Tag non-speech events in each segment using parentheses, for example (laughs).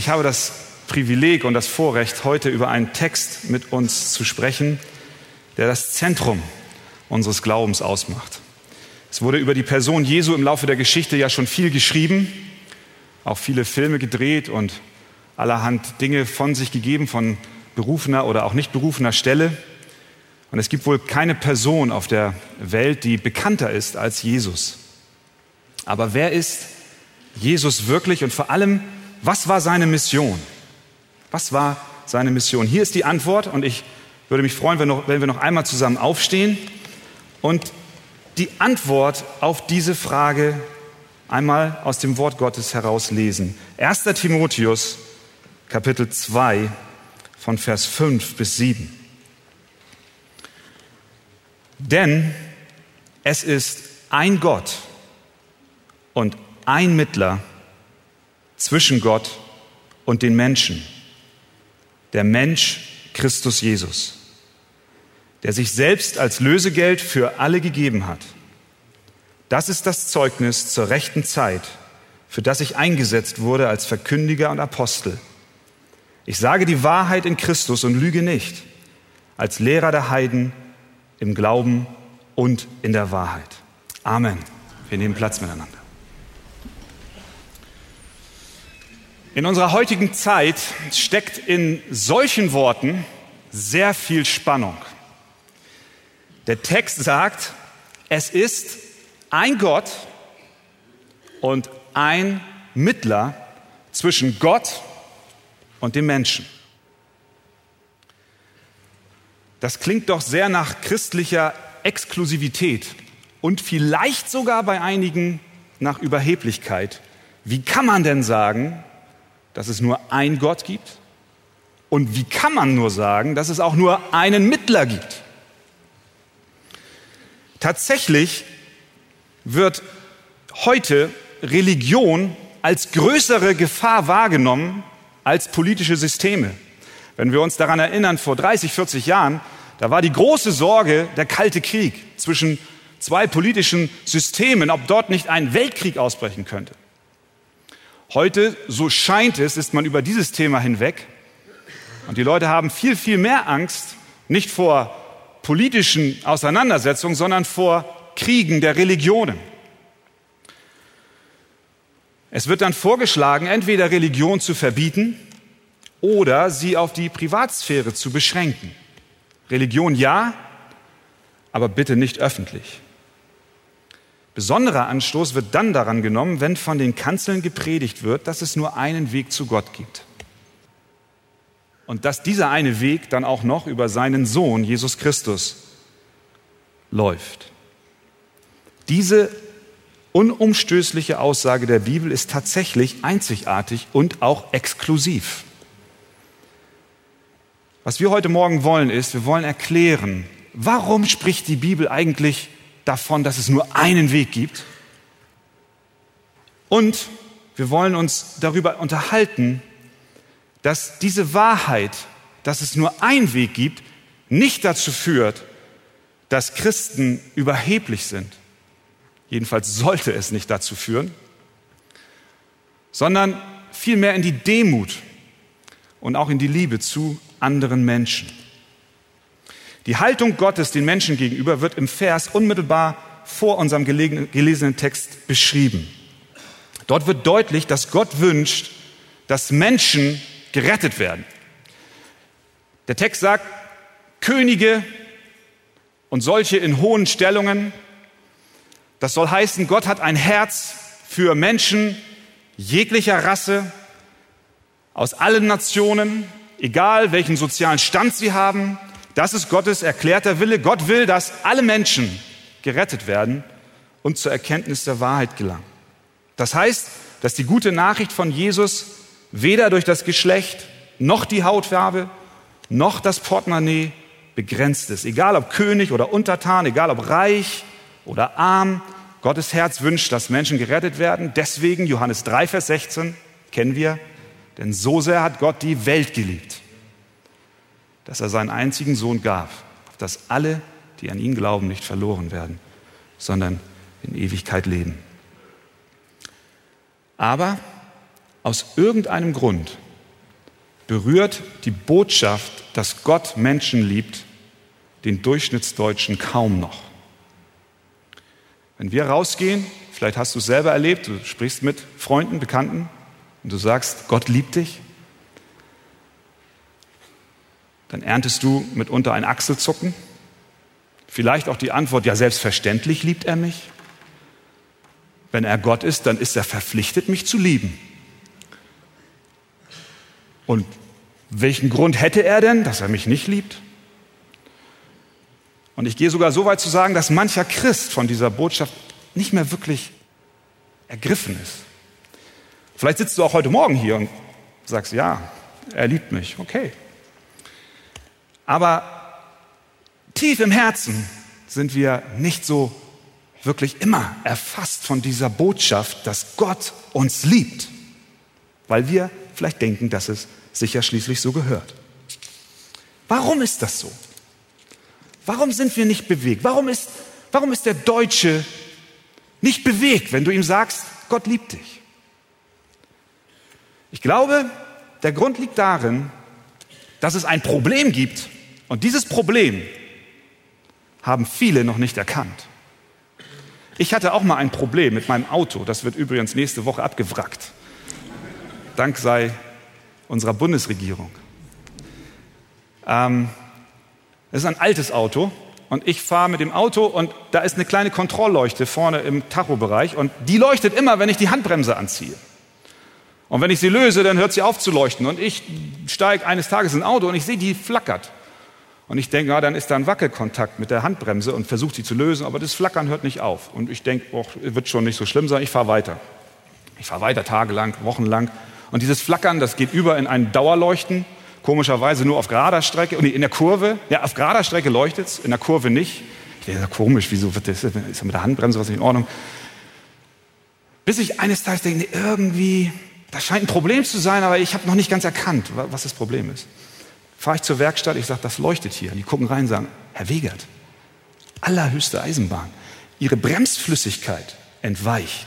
Ich habe das Privileg und das Vorrecht, heute über einen Text mit uns zu sprechen, der das Zentrum unseres Glaubens ausmacht. Es wurde über die Person Jesu im Laufe der Geschichte ja schon viel geschrieben, auch viele Filme gedreht und allerhand Dinge von sich gegeben, von berufener oder auch nicht berufener Stelle. Und es gibt wohl keine Person auf der Welt, die bekannter ist als Jesus. Aber wer ist Jesus wirklich und vor allem, was war seine Mission? Was war seine Mission? Hier ist die Antwort und ich würde mich freuen, wenn, noch, wenn wir noch einmal zusammen aufstehen und die Antwort auf diese Frage einmal aus dem Wort Gottes herauslesen. 1. Timotheus, Kapitel 2, von Vers 5 bis 7. Denn es ist ein Gott und ein Mittler zwischen Gott und den Menschen, der Mensch Christus Jesus, der sich selbst als Lösegeld für alle gegeben hat. Das ist das Zeugnis zur rechten Zeit, für das ich eingesetzt wurde als Verkündiger und Apostel. Ich sage die Wahrheit in Christus und lüge nicht, als Lehrer der Heiden im Glauben und in der Wahrheit. Amen. Wir nehmen Platz miteinander. In unserer heutigen Zeit steckt in solchen Worten sehr viel Spannung. Der Text sagt, es ist ein Gott und ein Mittler zwischen Gott und dem Menschen. Das klingt doch sehr nach christlicher Exklusivität und vielleicht sogar bei einigen nach Überheblichkeit. Wie kann man denn sagen, dass es nur ein Gott gibt? Und wie kann man nur sagen, dass es auch nur einen Mittler gibt? Tatsächlich wird heute Religion als größere Gefahr wahrgenommen als politische Systeme. Wenn wir uns daran erinnern, vor 30, 40 Jahren, da war die große Sorge der Kalte Krieg zwischen zwei politischen Systemen, ob dort nicht ein Weltkrieg ausbrechen könnte. Heute, so scheint es, ist man über dieses Thema hinweg und die Leute haben viel, viel mehr Angst, nicht vor politischen Auseinandersetzungen, sondern vor Kriegen der Religionen. Es wird dann vorgeschlagen, entweder Religion zu verbieten oder sie auf die Privatsphäre zu beschränken. Religion ja, aber bitte nicht öffentlich. Besonderer Anstoß wird dann daran genommen, wenn von den Kanzeln gepredigt wird, dass es nur einen Weg zu Gott gibt. Und dass dieser eine Weg dann auch noch über seinen Sohn Jesus Christus läuft. Diese unumstößliche Aussage der Bibel ist tatsächlich einzigartig und auch exklusiv. Was wir heute Morgen wollen ist, wir wollen erklären, warum spricht die Bibel eigentlich davon, dass es nur einen Weg gibt? Und wir wollen uns darüber unterhalten, dass diese Wahrheit, dass es nur einen Weg gibt, nicht dazu führt, dass Christen überheblich sind. Jedenfalls sollte es nicht dazu führen, sondern vielmehr in die Demut und auch in die Liebe zu anderen Menschen. Die Haltung Gottes den Menschen gegenüber wird im Vers unmittelbar vor unserem gelesenen Text beschrieben. Dort wird deutlich, dass Gott wünscht, dass Menschen gerettet werden. Der Text sagt, Könige und solche in hohen Stellungen, das soll heißen, Gott hat ein Herz für Menschen jeglicher Rasse, aus allen Nationen, egal welchen sozialen Stand sie haben. Das ist Gottes erklärter Wille. Gott will, dass alle Menschen gerettet werden und zur Erkenntnis der Wahrheit gelangen. Das heißt, dass die gute Nachricht von Jesus weder durch das Geschlecht noch die Hautfarbe noch das Portemonnaie begrenzt ist. Egal ob König oder Untertan, egal ob reich oder arm, Gottes Herz wünscht, dass Menschen gerettet werden. Deswegen Johannes 3, Vers 16 kennen wir, denn so sehr hat Gott die Welt geliebt, dass er seinen einzigen Sohn gab, dass alle, die an ihn glauben, nicht verloren werden, sondern in Ewigkeit leben. Aber aus irgendeinem Grund berührt die Botschaft, dass Gott Menschen liebt, den Durchschnittsdeutschen kaum noch. Wenn wir rausgehen, vielleicht hast du es selber erlebt, du sprichst mit Freunden, Bekannten und du sagst, Gott liebt dich, dann erntest du mitunter ein Achselzucken, vielleicht auch die Antwort, ja selbstverständlich liebt er mich. Wenn er Gott ist, dann ist er verpflichtet, mich zu lieben. Und welchen Grund hätte er denn, dass er mich nicht liebt? Und ich gehe sogar so weit zu sagen, dass mancher Christ von dieser Botschaft nicht mehr wirklich ergriffen ist. Vielleicht sitzt du auch heute Morgen hier und sagst, ja, er liebt mich, okay. Aber tief im Herzen sind wir nicht so wirklich immer erfasst von dieser Botschaft, dass Gott uns liebt, weil wir vielleicht denken, dass es sicher schließlich so gehört. Warum ist das so? Warum sind wir nicht bewegt? Warum ist, warum ist der Deutsche nicht bewegt, wenn du ihm sagst, Gott liebt dich? Ich glaube, der Grund liegt darin, dass es ein Problem gibt. Und dieses Problem haben viele noch nicht erkannt. Ich hatte auch mal ein Problem mit meinem Auto. Das wird übrigens nächste Woche abgewrackt. Dank sei unserer Bundesregierung. Ähm, es ist ein altes Auto und ich fahre mit dem Auto und da ist eine kleine Kontrollleuchte vorne im Tachobereich und die leuchtet immer, wenn ich die Handbremse anziehe. Und wenn ich sie löse, dann hört sie auf zu leuchten und ich steige eines Tages in ein Auto und ich sehe, die flackert. Und ich denke, ja, dann ist da ein Wackelkontakt mit der Handbremse und versuche sie zu lösen, aber das Flackern hört nicht auf. Und ich denke, oh, wird schon nicht so schlimm sein, ich fahre weiter. Ich fahre weiter, tagelang, wochenlang. Und dieses Flackern, das geht über in ein Dauerleuchten, komischerweise nur auf gerader Strecke, und in der Kurve, ja, auf gerader Strecke leuchtet es, in der Kurve nicht. Ich denke, komisch, wieso wird das, ist ja mit der Handbremse was nicht in Ordnung? Bis ich eines Tages denke, irgendwie, das scheint ein Problem zu sein, aber ich habe noch nicht ganz erkannt, was das Problem ist. Fahre ich zur Werkstatt, ich sage, das leuchtet hier. Die gucken rein und sagen, Herr Wegert, allerhöchste Eisenbahn, Ihre Bremsflüssigkeit entweicht.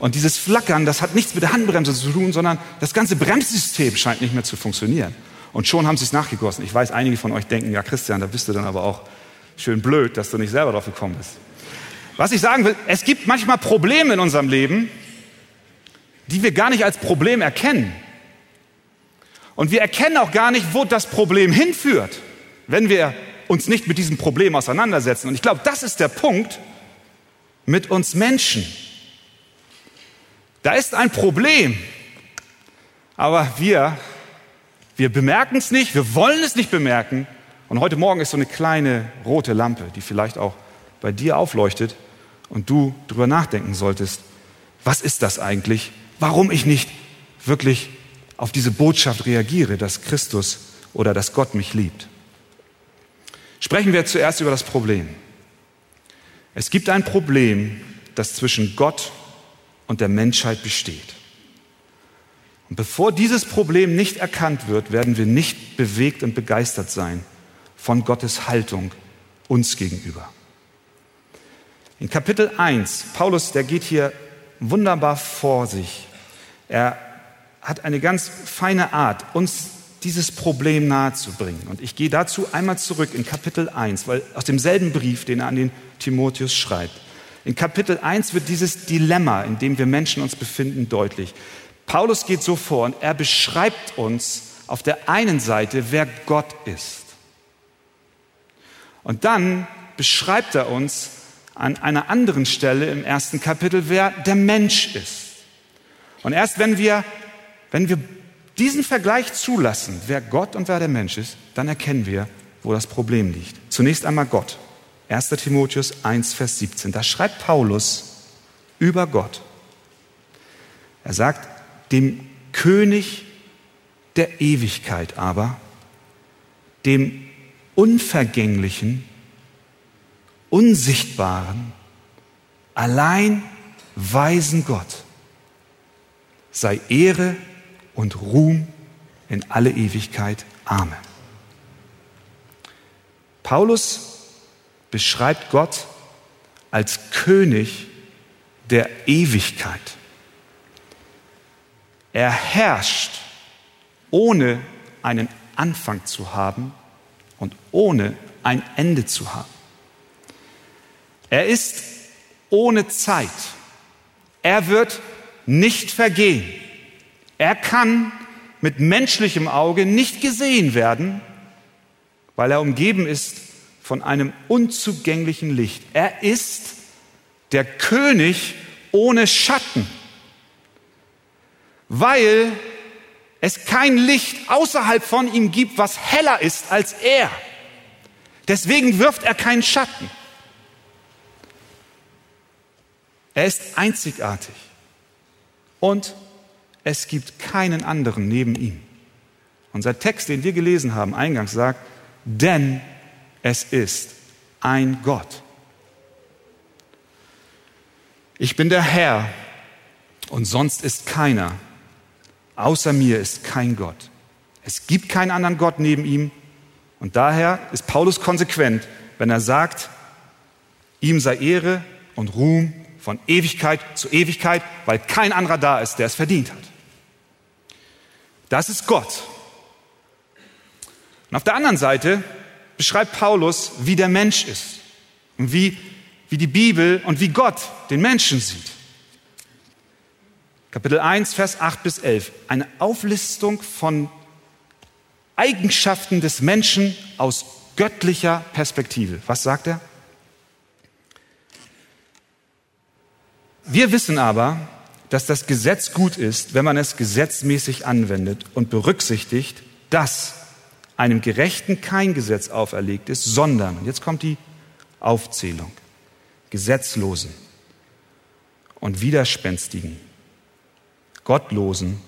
Und dieses Flackern, das hat nichts mit der Handbremse zu tun, sondern das ganze Bremssystem scheint nicht mehr zu funktionieren. Und schon haben sie es nachgegossen. Ich weiß, einige von euch denken, ja Christian, da bist du dann aber auch schön blöd, dass du nicht selber drauf gekommen bist. Was ich sagen will, es gibt manchmal Probleme in unserem Leben, die wir gar nicht als Problem erkennen. Und wir erkennen auch gar nicht, wo das Problem hinführt, wenn wir uns nicht mit diesem Problem auseinandersetzen. Und ich glaube, das ist der Punkt mit uns Menschen. Da ist ein Problem, aber wir, wir bemerken es nicht, wir wollen es nicht bemerken. Und heute Morgen ist so eine kleine rote Lampe, die vielleicht auch bei dir aufleuchtet und du darüber nachdenken solltest, was ist das eigentlich, warum ich nicht wirklich auf diese Botschaft reagiere, dass Christus oder dass Gott mich liebt. Sprechen wir zuerst über das Problem. Es gibt ein Problem, das zwischen Gott und der Menschheit besteht. Und bevor dieses Problem nicht erkannt wird, werden wir nicht bewegt und begeistert sein von Gottes Haltung uns gegenüber. In Kapitel 1, Paulus, der geht hier wunderbar vor sich. Er hat eine ganz feine Art, uns dieses Problem nahezubringen. Und ich gehe dazu einmal zurück in Kapitel 1, weil aus demselben Brief, den er an den Timotheus schreibt. In Kapitel 1 wird dieses Dilemma, in dem wir Menschen uns befinden, deutlich. Paulus geht so vor und er beschreibt uns auf der einen Seite, wer Gott ist. Und dann beschreibt er uns an einer anderen Stelle im ersten Kapitel, wer der Mensch ist. Und erst wenn wir wenn wir diesen Vergleich zulassen, wer Gott und wer der Mensch ist, dann erkennen wir, wo das Problem liegt. Zunächst einmal Gott. 1. Timotheus 1, Vers 17. Da schreibt Paulus über Gott. Er sagt, dem König der Ewigkeit aber, dem unvergänglichen, unsichtbaren, allein weisen Gott sei Ehre und Ruhm in alle Ewigkeit. Amen. Paulus beschreibt Gott als König der Ewigkeit. Er herrscht ohne einen Anfang zu haben und ohne ein Ende zu haben. Er ist ohne Zeit. Er wird nicht vergehen. Er kann mit menschlichem Auge nicht gesehen werden, weil er umgeben ist von einem unzugänglichen Licht. Er ist der König ohne Schatten, weil es kein Licht außerhalb von ihm gibt, was heller ist als er. Deswegen wirft er keinen Schatten. Er ist einzigartig und es gibt keinen anderen neben ihm. Unser Text, den wir gelesen haben, eingangs sagt, denn es ist ein Gott. Ich bin der Herr und sonst ist keiner. Außer mir ist kein Gott. Es gibt keinen anderen Gott neben ihm. Und daher ist Paulus konsequent, wenn er sagt, ihm sei Ehre und Ruhm von Ewigkeit zu Ewigkeit, weil kein anderer da ist, der es verdient hat. Das ist Gott. Und auf der anderen Seite beschreibt Paulus, wie der Mensch ist und wie, wie die Bibel und wie Gott den Menschen sieht. Kapitel 1, Vers 8 bis 11. Eine Auflistung von Eigenschaften des Menschen aus göttlicher Perspektive. Was sagt er? Wir wissen aber, dass das Gesetz gut ist, wenn man es gesetzmäßig anwendet und berücksichtigt, dass einem Gerechten kein Gesetz auferlegt ist, sondern, jetzt kommt die Aufzählung, Gesetzlosen und Widerspenstigen, Gottlosen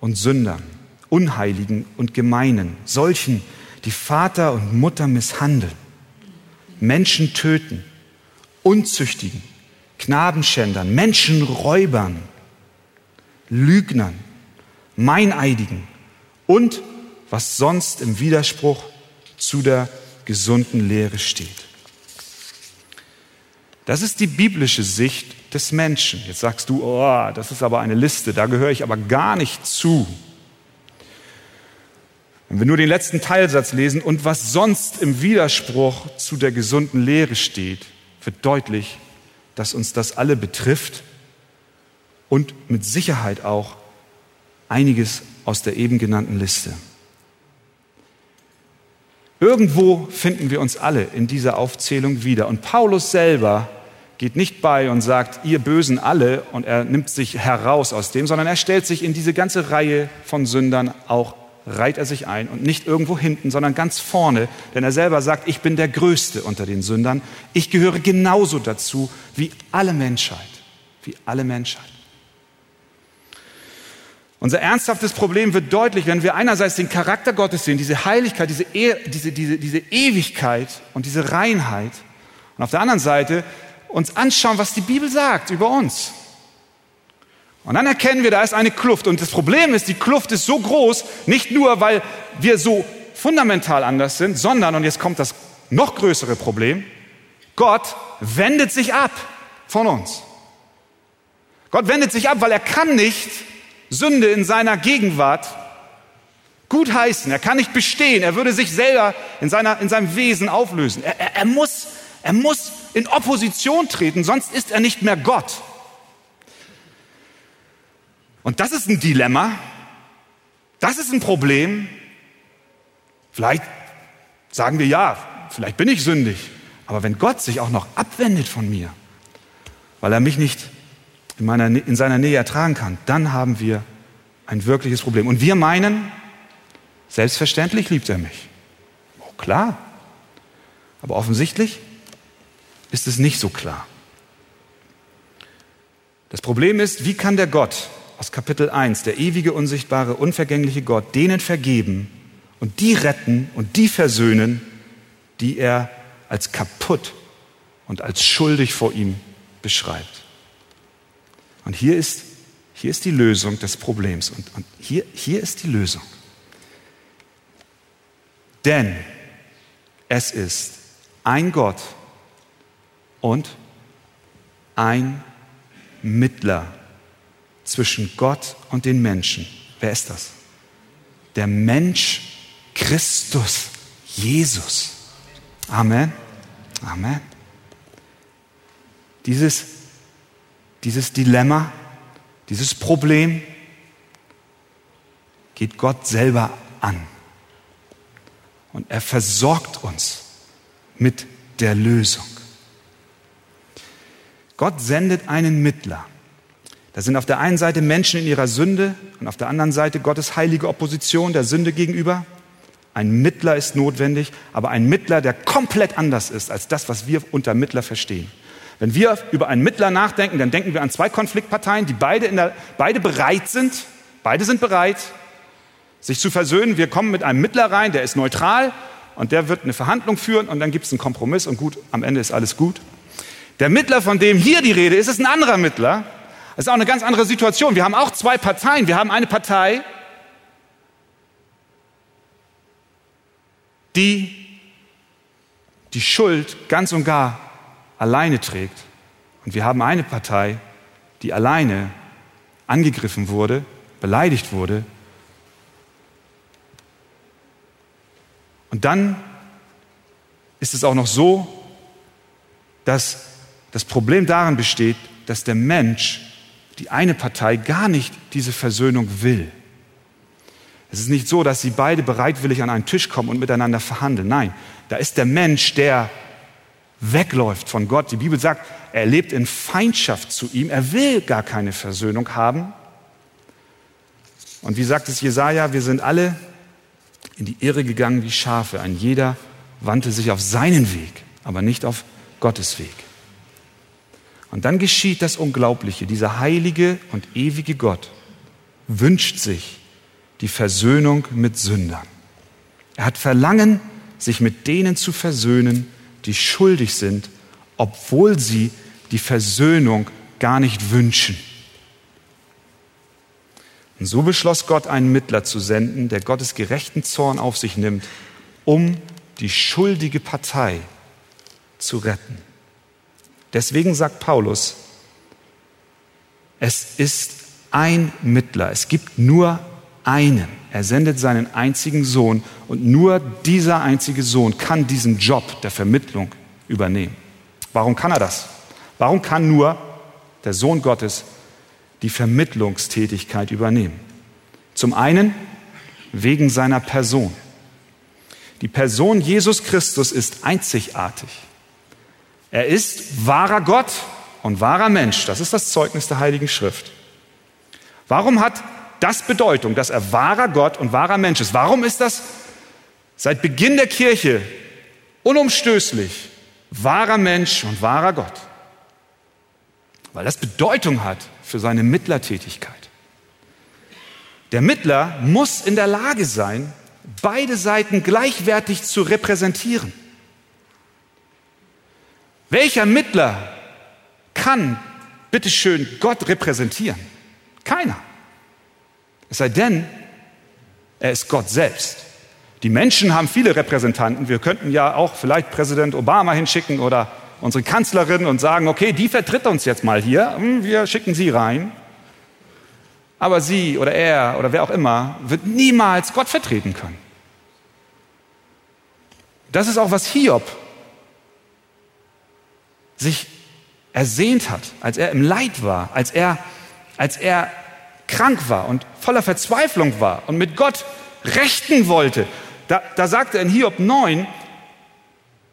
und Sündern, Unheiligen und Gemeinen, solchen, die Vater und Mutter misshandeln, Menschen töten, Unzüchtigen, Knabenschändern, Menschenräubern, Lügnern, Meineidigen und was sonst im Widerspruch zu der gesunden Lehre steht. Das ist die biblische Sicht des Menschen. Jetzt sagst du, oh, das ist aber eine Liste, da gehöre ich aber gar nicht zu. Wenn wir nur den letzten Teilsatz lesen und was sonst im Widerspruch zu der gesunden Lehre steht, wird deutlich, dass uns das alle betrifft und mit Sicherheit auch einiges aus der eben genannten Liste. Irgendwo finden wir uns alle in dieser Aufzählung wieder. Und Paulus selber geht nicht bei und sagt, ihr Bösen alle, und er nimmt sich heraus aus dem, sondern er stellt sich in diese ganze Reihe von Sündern auch reiht er sich ein und nicht irgendwo hinten, sondern ganz vorne, denn er selber sagt, ich bin der Größte unter den Sündern. Ich gehöre genauso dazu wie alle Menschheit, wie alle Menschheit. Unser ernsthaftes Problem wird deutlich, wenn wir einerseits den Charakter Gottes sehen, diese Heiligkeit, diese, e diese, diese, diese Ewigkeit und diese Reinheit und auf der anderen Seite uns anschauen, was die Bibel sagt über uns. Und dann erkennen wir, da ist eine Kluft. Und das Problem ist, die Kluft ist so groß, nicht nur, weil wir so fundamental anders sind, sondern, und jetzt kommt das noch größere Problem, Gott wendet sich ab von uns. Gott wendet sich ab, weil er kann nicht Sünde in seiner Gegenwart gut heißen. Er kann nicht bestehen. Er würde sich selber in, seiner, in seinem Wesen auflösen. Er, er, er, muss, er muss in Opposition treten, sonst ist er nicht mehr Gott. Und das ist ein Dilemma. Das ist ein Problem. Vielleicht sagen wir ja, vielleicht bin ich sündig. Aber wenn Gott sich auch noch abwendet von mir, weil er mich nicht in, meiner, in seiner Nähe ertragen kann, dann haben wir ein wirkliches Problem. Und wir meinen, selbstverständlich liebt er mich. Oh, klar. Aber offensichtlich ist es nicht so klar. Das Problem ist, wie kann der Gott, aus Kapitel 1, der ewige, unsichtbare, unvergängliche Gott, denen vergeben und die retten und die versöhnen, die er als kaputt und als schuldig vor ihm beschreibt. Und hier ist, hier ist die Lösung des Problems. Und, und hier, hier ist die Lösung. Denn es ist ein Gott und ein Mittler zwischen Gott und den Menschen. Wer ist das? der Mensch Christus, Jesus. Amen. Amen. Dieses, dieses Dilemma, dieses Problem geht Gott selber an. Und er versorgt uns mit der Lösung. Gott sendet einen Mittler. Da sind auf der einen Seite Menschen in ihrer Sünde und auf der anderen Seite Gottes heilige Opposition der Sünde gegenüber. Ein Mittler ist notwendig, aber ein Mittler, der komplett anders ist als das, was wir unter Mittler verstehen. Wenn wir über einen Mittler nachdenken, dann denken wir an zwei Konfliktparteien, die beide, der, beide bereit sind, beide sind bereit, sich zu versöhnen. Wir kommen mit einem Mittler rein, der ist neutral und der wird eine Verhandlung führen und dann gibt es einen Kompromiss und gut, am Ende ist alles gut. Der Mittler, von dem hier die Rede ist, ist ein anderer Mittler. Das ist auch eine ganz andere Situation. Wir haben auch zwei Parteien. Wir haben eine Partei, die die Schuld ganz und gar alleine trägt. Und wir haben eine Partei, die alleine angegriffen wurde, beleidigt wurde. Und dann ist es auch noch so, dass das Problem darin besteht, dass der Mensch, die eine Partei, gar nicht diese Versöhnung will. Es ist nicht so, dass sie beide bereitwillig an einen Tisch kommen und miteinander verhandeln. Nein, da ist der Mensch, der wegläuft von Gott. Die Bibel sagt, er lebt in Feindschaft zu ihm. Er will gar keine Versöhnung haben. Und wie sagt es Jesaja, wir sind alle in die Irre gegangen wie Schafe. Ein jeder wandte sich auf seinen Weg, aber nicht auf Gottes Weg. Und dann geschieht das Unglaubliche. Dieser heilige und ewige Gott wünscht sich, die Versöhnung mit Sündern. Er hat Verlangen, sich mit denen zu versöhnen, die schuldig sind, obwohl sie die Versöhnung gar nicht wünschen. Und so beschloss Gott, einen Mittler zu senden, der Gottes gerechten Zorn auf sich nimmt, um die schuldige Partei zu retten. Deswegen sagt Paulus, es ist ein Mittler, es gibt nur einen. Er sendet seinen einzigen Sohn und nur dieser einzige Sohn kann diesen Job der Vermittlung übernehmen. Warum kann er das? Warum kann nur der Sohn Gottes die Vermittlungstätigkeit übernehmen? Zum einen wegen seiner Person. Die Person Jesus Christus ist einzigartig. Er ist wahrer Gott und wahrer Mensch. Das ist das Zeugnis der Heiligen Schrift. Warum hat das Bedeutung, dass er wahrer Gott und wahrer Mensch ist. Warum ist das seit Beginn der Kirche unumstößlich wahrer Mensch und wahrer Gott? Weil das Bedeutung hat für seine Mittlertätigkeit. Der Mittler muss in der Lage sein, beide Seiten gleichwertig zu repräsentieren. Welcher Mittler kann, bitteschön, Gott repräsentieren? Keiner. Es sei denn, er ist Gott selbst. Die Menschen haben viele Repräsentanten. Wir könnten ja auch vielleicht Präsident Obama hinschicken oder unsere Kanzlerin und sagen, okay, die vertritt uns jetzt mal hier, hm, wir schicken sie rein. Aber sie oder er oder wer auch immer wird niemals Gott vertreten können. Das ist auch, was Hiob sich ersehnt hat, als er im Leid war, als er, als er krank war und voller Verzweiflung war und mit Gott rechten wollte, da, da sagte er in Hiob 9,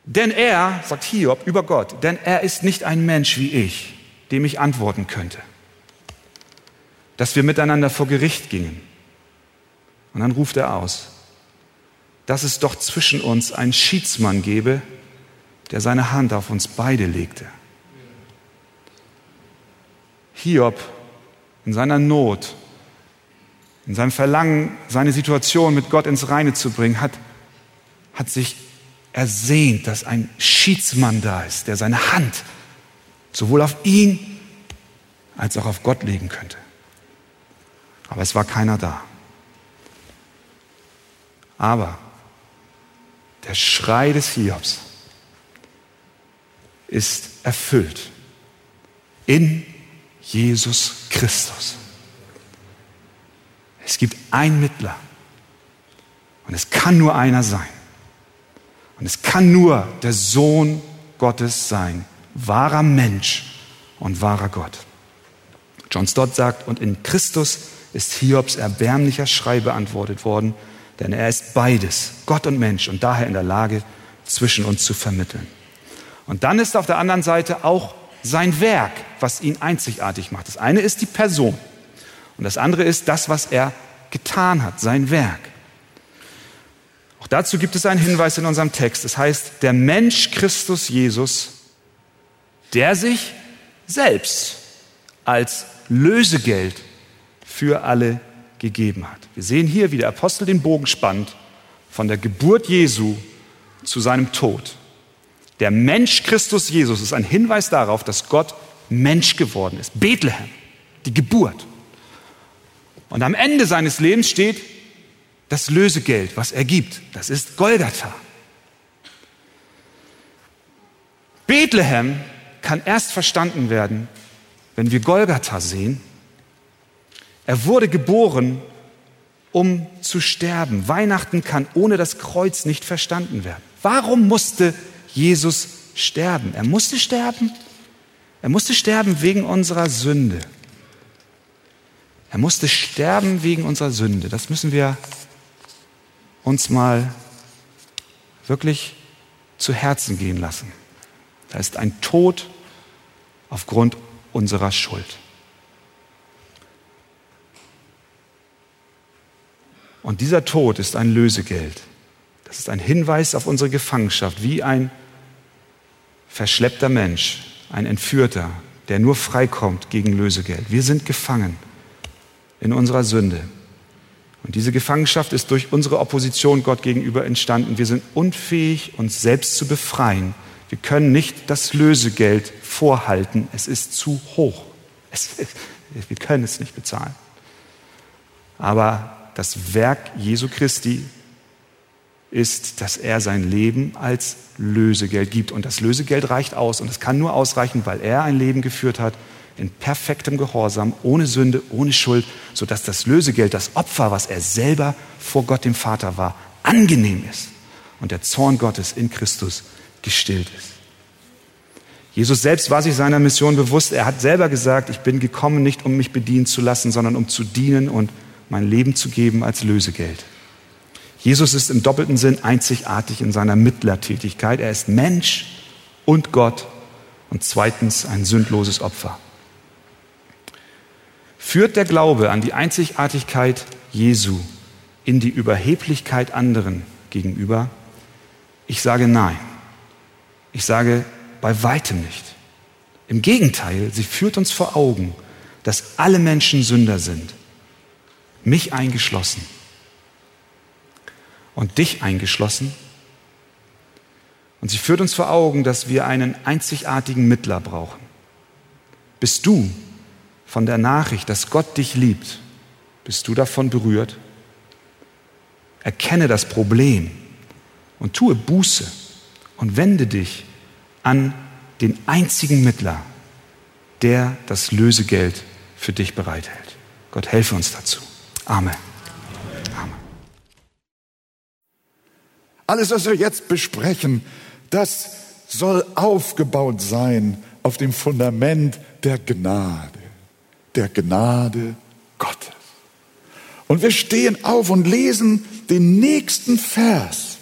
denn er, sagt Hiob über Gott, denn er ist nicht ein Mensch wie ich, dem ich antworten könnte. Dass wir miteinander vor Gericht gingen. Und dann ruft er aus, dass es doch zwischen uns einen Schiedsmann gebe, der seine Hand auf uns beide legte. Hiob in seiner Not, in seinem Verlangen, seine Situation mit Gott ins Reine zu bringen, hat, hat sich ersehnt, dass ein Schiedsmann da ist, der seine Hand sowohl auf ihn als auch auf Gott legen könnte. Aber es war keiner da. Aber der Schrei des Hiobs ist erfüllt in Jesus Christus. Es gibt einen Mittler, Und es kann nur einer sein. Und es kann nur der Sohn Gottes sein. Wahrer Mensch und wahrer Gott. John Stott sagt, und in Christus ist Hiobs erbärmlicher Schrei beantwortet worden, denn er ist beides, Gott und Mensch, und daher in der Lage, zwischen uns zu vermitteln. Und dann ist auf der anderen Seite auch sein Werk, was ihn einzigartig macht. Das eine ist die Person und das andere ist das, was er getan hat, sein Werk. Auch dazu gibt es einen Hinweis in unserem Text. Es das heißt, der Mensch Christus Jesus, der sich selbst als Lösegeld für alle gegeben hat. Wir sehen hier, wie der Apostel den Bogen spannt von der Geburt Jesu zu seinem Tod. Der Mensch Christus Jesus ist ein Hinweis darauf, dass Gott Mensch geworden ist. Bethlehem, die Geburt. Und am Ende seines Lebens steht das Lösegeld, was er gibt. Das ist Golgatha. Bethlehem kann erst verstanden werden, wenn wir Golgatha sehen. Er wurde geboren, um zu sterben. Weihnachten kann ohne das Kreuz nicht verstanden werden. Warum musste Jesus sterben? Er musste sterben. Er musste sterben wegen unserer Sünde. Er musste sterben wegen unserer Sünde. Das müssen wir uns mal wirklich zu Herzen gehen lassen. Da ist ein Tod aufgrund unserer Schuld. Und dieser Tod ist ein Lösegeld. Das ist ein Hinweis auf unsere Gefangenschaft, wie ein verschleppter Mensch, ein Entführter, der nur freikommt gegen Lösegeld. Wir sind gefangen in unserer Sünde. Und diese Gefangenschaft ist durch unsere Opposition Gott gegenüber entstanden. Wir sind unfähig, uns selbst zu befreien. Wir können nicht das Lösegeld vorhalten. Es ist zu hoch. Es, wir können es nicht bezahlen. Aber das Werk Jesu Christi ist, dass er sein Leben als Lösegeld gibt. Und das Lösegeld reicht aus. Und es kann nur ausreichen, weil er ein Leben geführt hat in perfektem Gehorsam, ohne Sünde, ohne Schuld, sodass das Lösegeld, das Opfer, was er selber vor Gott dem Vater war, angenehm ist und der Zorn Gottes in Christus gestillt ist. Jesus selbst war sich seiner Mission bewusst. Er hat selber gesagt, ich bin gekommen, nicht um mich bedienen zu lassen, sondern um zu dienen und mein Leben zu geben als Lösegeld. Jesus ist im doppelten Sinn einzigartig in seiner Mittlertätigkeit. Er ist Mensch und Gott und zweitens ein sündloses Opfer führt der Glaube an die Einzigartigkeit Jesu in die Überheblichkeit anderen gegenüber? Ich sage nein. Ich sage bei weitem nicht. Im Gegenteil, sie führt uns vor Augen, dass alle Menschen Sünder sind, mich eingeschlossen und dich eingeschlossen. Und sie führt uns vor Augen, dass wir einen einzigartigen Mittler brauchen. Bist du von der Nachricht, dass Gott dich liebt, bist du davon berührt? Erkenne das Problem und tue Buße und wende dich an den einzigen Mittler, der das Lösegeld für dich bereithält. Gott helfe uns dazu. Amen. Alles, was wir jetzt besprechen, das soll aufgebaut sein auf dem Fundament der Gnade der Gnade Gottes. Und wir stehen auf und lesen den nächsten Vers,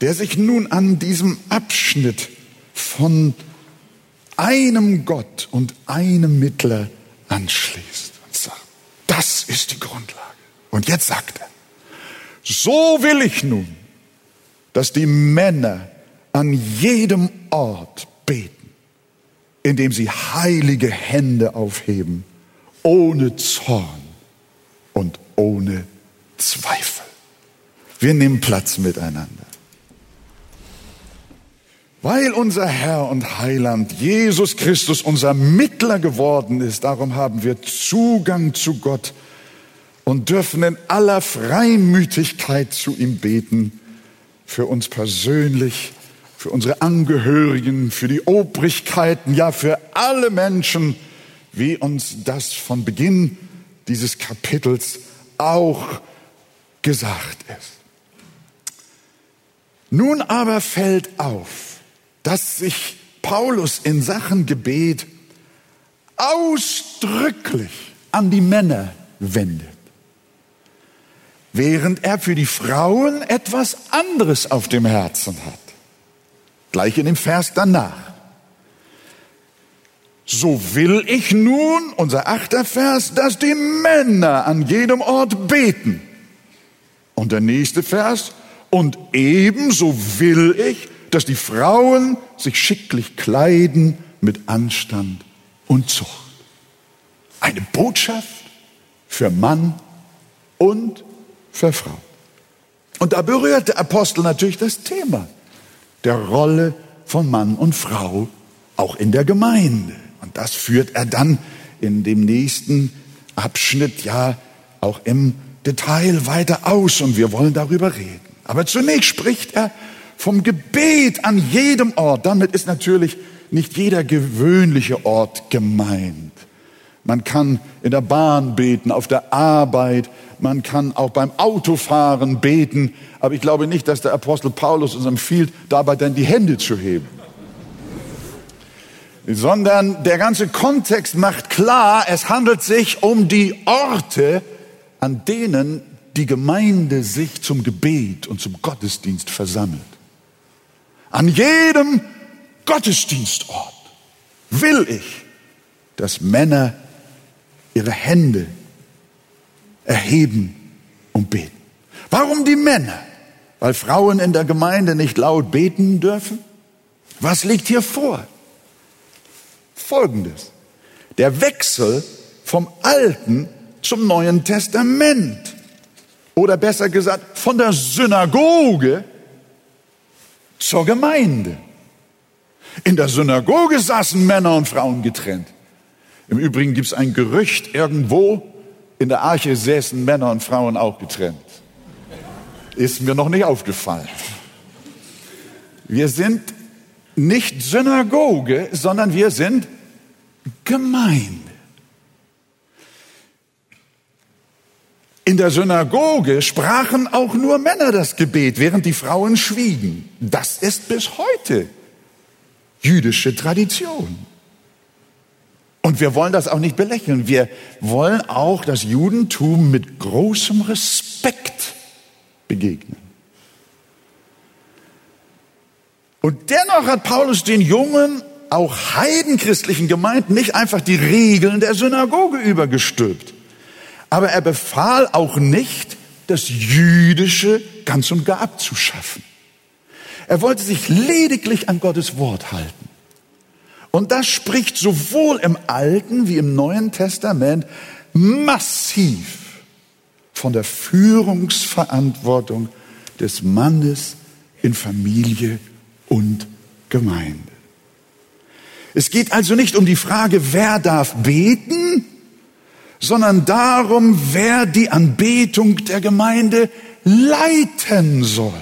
der sich nun an diesem Abschnitt von einem Gott und einem Mittler anschließt und sagt, das ist die Grundlage. Und jetzt sagt er, so will ich nun, dass die Männer an jedem Ort beten indem sie heilige Hände aufheben, ohne Zorn und ohne Zweifel. Wir nehmen Platz miteinander. Weil unser Herr und Heiland Jesus Christus unser Mittler geworden ist, darum haben wir Zugang zu Gott und dürfen in aller Freimütigkeit zu ihm beten, für uns persönlich für unsere Angehörigen, für die Obrigkeiten, ja für alle Menschen, wie uns das von Beginn dieses Kapitels auch gesagt ist. Nun aber fällt auf, dass sich Paulus in Sachen Gebet ausdrücklich an die Männer wendet, während er für die Frauen etwas anderes auf dem Herzen hat. Gleich in dem Vers danach. So will ich nun, unser achter Vers, dass die Männer an jedem Ort beten. Und der nächste Vers, und ebenso will ich, dass die Frauen sich schicklich kleiden mit Anstand und Zucht. Eine Botschaft für Mann und für Frau. Und da berührt der Apostel natürlich das Thema der Rolle von Mann und Frau auch in der Gemeinde. Und das führt er dann in dem nächsten Abschnitt ja auch im Detail weiter aus und wir wollen darüber reden. Aber zunächst spricht er vom Gebet an jedem Ort. Damit ist natürlich nicht jeder gewöhnliche Ort gemeint. Man kann in der Bahn beten, auf der Arbeit, man kann auch beim Autofahren beten, aber ich glaube nicht, dass der Apostel Paulus uns empfiehlt, dabei dann die Hände zu heben. Sondern der ganze Kontext macht klar, es handelt sich um die Orte, an denen die Gemeinde sich zum Gebet und zum Gottesdienst versammelt. An jedem Gottesdienstort will ich, dass Männer ihre Hände erheben und beten. Warum die Männer? Weil Frauen in der Gemeinde nicht laut beten dürfen? Was liegt hier vor? Folgendes. Der Wechsel vom Alten zum Neuen Testament oder besser gesagt von der Synagoge zur Gemeinde. In der Synagoge saßen Männer und Frauen getrennt. Im Übrigen gibt es ein Gerücht, irgendwo in der Arche säßen Männer und Frauen auch getrennt. Ist mir noch nicht aufgefallen. Wir sind nicht Synagoge, sondern wir sind Gemeinde. In der Synagoge sprachen auch nur Männer das Gebet, während die Frauen schwiegen. Das ist bis heute jüdische Tradition. Und wir wollen das auch nicht belächeln. Wir wollen auch das Judentum mit großem Respekt begegnen. Und dennoch hat Paulus den jungen, auch heidenchristlichen Gemeinden nicht einfach die Regeln der Synagoge übergestülpt. Aber er befahl auch nicht, das Jüdische ganz und gar abzuschaffen. Er wollte sich lediglich an Gottes Wort halten. Und das spricht sowohl im Alten wie im Neuen Testament massiv von der Führungsverantwortung des Mannes in Familie und Gemeinde. Es geht also nicht um die Frage, wer darf beten, sondern darum, wer die Anbetung der Gemeinde leiten soll.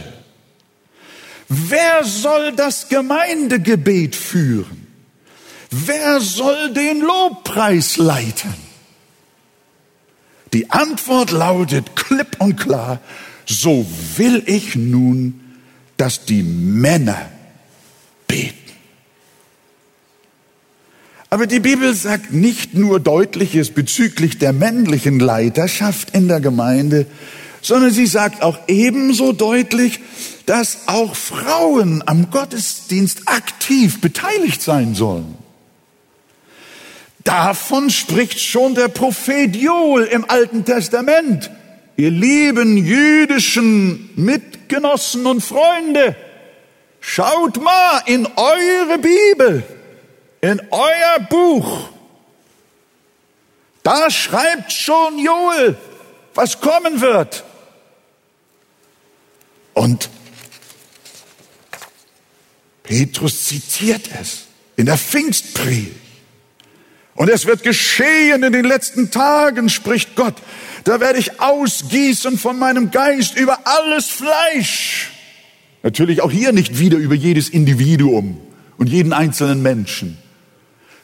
Wer soll das Gemeindegebet führen? Wer soll den Lobpreis leiten? Die Antwort lautet klipp und klar, so will ich nun, dass die Männer beten. Aber die Bibel sagt nicht nur Deutliches bezüglich der männlichen Leiterschaft in der Gemeinde, sondern sie sagt auch ebenso deutlich, dass auch Frauen am Gottesdienst aktiv beteiligt sein sollen. Davon spricht schon der Prophet Joel im Alten Testament. Ihr lieben jüdischen Mitgenossen und Freunde, schaut mal in eure Bibel in euer Buch, da schreibt schon Joel, was kommen wird. Und Petrus zitiert es in der Pfingstpredigt. Und es wird geschehen in den letzten Tagen, spricht Gott. Da werde ich ausgießen von meinem Geist über alles Fleisch. Natürlich auch hier nicht wieder über jedes Individuum und jeden einzelnen Menschen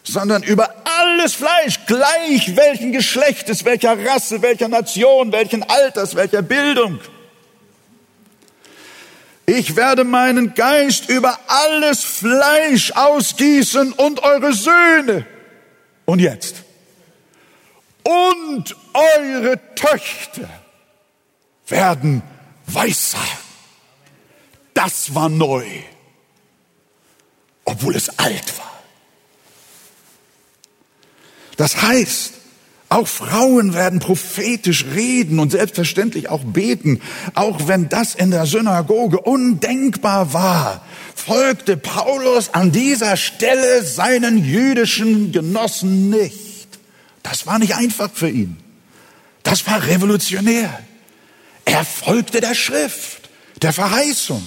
sondern über alles Fleisch, gleich welchen Geschlechtes, welcher Rasse, welcher Nation, welchen Alters, welcher Bildung. Ich werde meinen Geist über alles Fleisch ausgießen und eure Söhne. Und jetzt. Und eure Töchter werden Weissagen. Das war neu, obwohl es alt war. Das heißt, auch Frauen werden prophetisch reden und selbstverständlich auch beten. Auch wenn das in der Synagoge undenkbar war, folgte Paulus an dieser Stelle seinen jüdischen Genossen nicht. Das war nicht einfach für ihn. Das war revolutionär. Er folgte der Schrift, der Verheißung.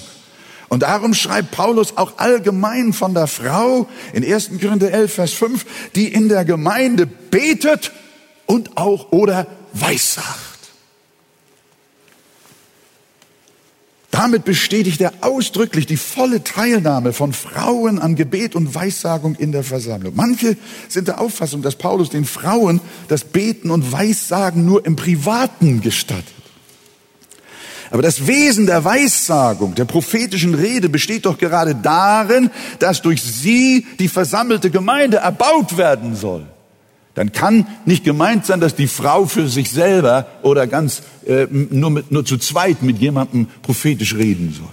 Und darum schreibt Paulus auch allgemein von der Frau in 1. Korinther 11, Vers 5, die in der Gemeinde betet und auch oder weissagt. Damit bestätigt er ausdrücklich die volle Teilnahme von Frauen an Gebet und Weissagung in der Versammlung. Manche sind der Auffassung, dass Paulus den Frauen das Beten und Weissagen nur im Privaten gestattet. Aber das Wesen der Weissagung, der prophetischen Rede besteht doch gerade darin, dass durch sie die versammelte Gemeinde erbaut werden soll. Dann kann nicht gemeint sein, dass die Frau für sich selber oder ganz äh, nur, mit, nur zu zweit mit jemandem prophetisch reden soll.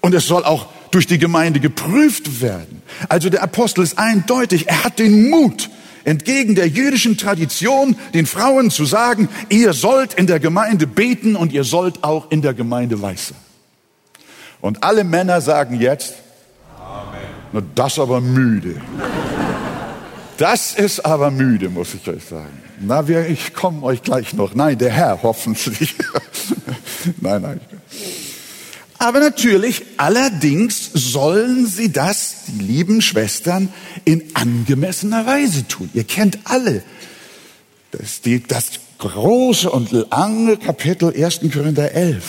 Und es soll auch durch die Gemeinde geprüft werden. Also der Apostel ist eindeutig, er hat den Mut, entgegen der jüdischen Tradition den Frauen zu sagen, ihr sollt in der Gemeinde beten und ihr sollt auch in der Gemeinde weisen. Und alle Männer sagen jetzt, Amen. Na, das aber müde. Das ist aber müde, muss ich euch sagen. Na, wir, ich komme euch gleich noch. Nein, der Herr hoffentlich. (laughs) nein, nein. Aber natürlich, allerdings sollen sie das, die lieben Schwestern, in angemessener Weise tun. Ihr kennt alle das, die, das große und lange Kapitel 1. Korinther 11.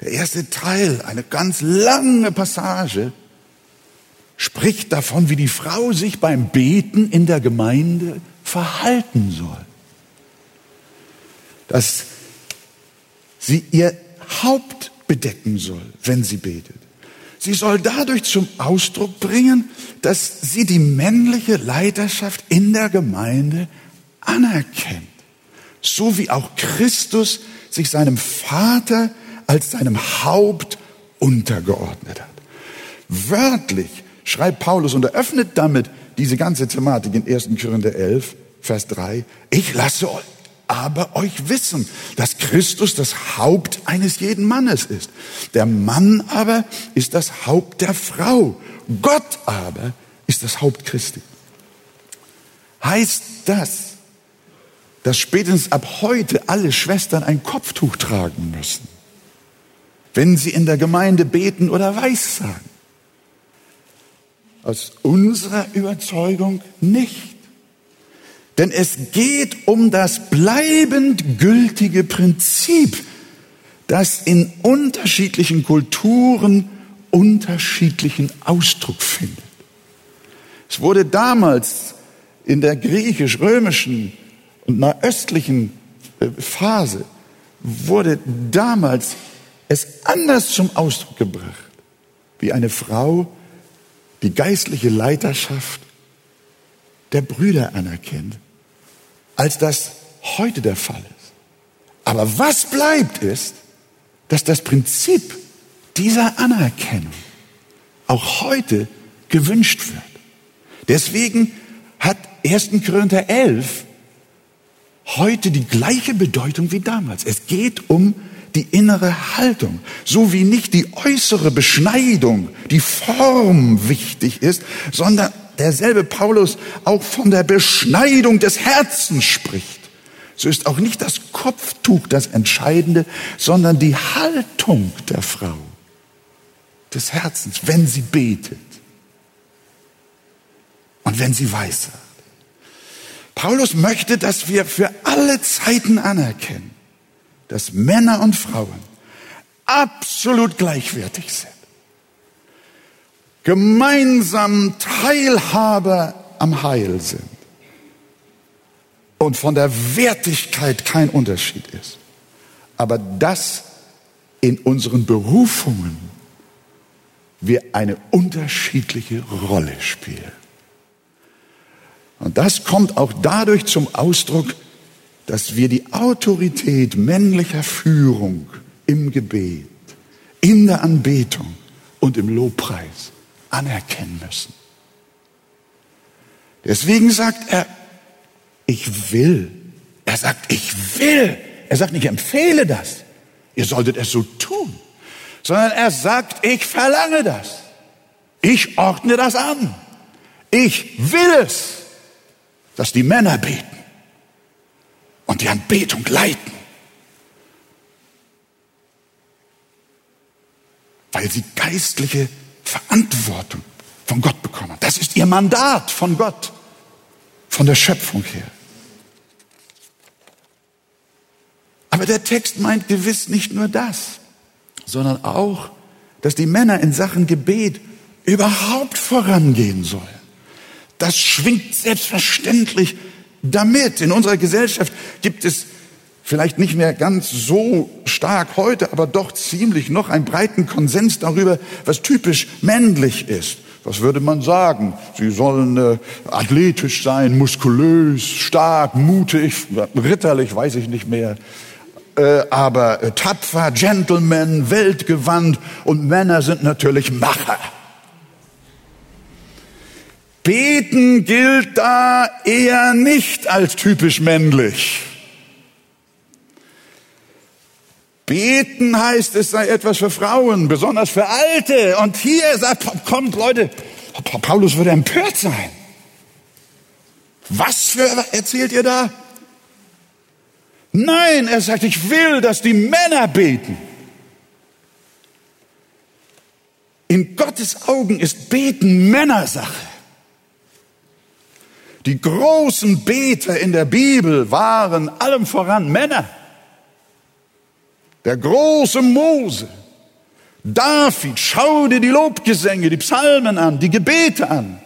Der erste Teil, eine ganz lange Passage, spricht davon, wie die Frau sich beim Beten in der Gemeinde verhalten soll. Dass sie ihr Haupt bedecken soll, wenn sie betet. Sie soll dadurch zum Ausdruck bringen, dass sie die männliche Leiterschaft in der Gemeinde anerkennt. So wie auch Christus sich seinem Vater als seinem Haupt untergeordnet hat. Wörtlich schreibt Paulus und eröffnet damit diese ganze Thematik in 1. Korinther 11, Vers 3. Ich lasse euch aber euch wissen, dass Christus das Haupt eines jeden Mannes ist. Der Mann aber ist das Haupt der Frau. Gott aber ist das Haupt Christi. Heißt das, dass spätestens ab heute alle Schwestern ein Kopftuch tragen müssen, wenn sie in der Gemeinde beten oder weissagen? Aus unserer Überzeugung nicht. Denn es geht um das bleibend gültige Prinzip, das in unterschiedlichen Kulturen unterschiedlichen Ausdruck findet. Es wurde damals in der griechisch-römischen und nahöstlichen äh, Phase, wurde damals es anders zum Ausdruck gebracht, wie eine Frau die geistliche Leiterschaft der Brüder anerkennt, als das heute der Fall ist. Aber was bleibt ist, dass das Prinzip dieser Anerkennung auch heute gewünscht wird. Deswegen hat 1. Korinther 11 heute die gleiche Bedeutung wie damals. Es geht um die innere Haltung, so wie nicht die äußere Beschneidung, die Form wichtig ist, sondern derselbe Paulus auch von der Beschneidung des Herzens spricht, so ist auch nicht das Kopftuch das Entscheidende, sondern die Haltung der Frau des Herzens, wenn sie betet und wenn sie weissagt. Paulus möchte, dass wir für alle Zeiten anerkennen, dass Männer und Frauen absolut gleichwertig sind. Gemeinsam Teilhaber am Heil sind. Und von der Wertigkeit kein Unterschied ist, aber dass in unseren Berufungen wir eine unterschiedliche Rolle spielen. Und das kommt auch dadurch zum Ausdruck, dass wir die Autorität männlicher Führung im Gebet, in der Anbetung und im Lobpreis anerkennen müssen. Deswegen sagt er, ich will. Er sagt, ich will. Er sagt nicht, ich empfehle das. Ihr solltet es so tun. Sondern er sagt, ich verlange das. Ich ordne das an. Ich will es dass die Männer beten die Anbetung leiten. Weil sie geistliche Verantwortung von Gott bekommen. Das ist ihr Mandat von Gott, von der Schöpfung her. Aber der Text meint gewiss nicht nur das, sondern auch, dass die Männer in Sachen Gebet überhaupt vorangehen sollen das schwingt selbstverständlich damit. In unserer Gesellschaft gibt es vielleicht nicht mehr ganz so stark heute, aber doch ziemlich noch einen breiten Konsens darüber, was typisch männlich ist. Was würde man sagen? Sie sollen äh, athletisch sein, muskulös, stark, mutig, ritterlich, weiß ich nicht mehr. Äh, aber äh, tapfer, Gentleman, weltgewandt und Männer sind natürlich Macher. Beten gilt da eher nicht als typisch männlich. Beten heißt, es sei etwas für Frauen, besonders für Alte. Und hier sagt, kommt Leute, Paulus würde empört sein. Was für, erzählt ihr da? Nein, er sagt, ich will, dass die Männer beten. In Gottes Augen ist Beten Männersache. Die großen Beter in der Bibel waren allem voran Männer. Der große Mose, David, schau dir die Lobgesänge, die Psalmen an, die Gebete an.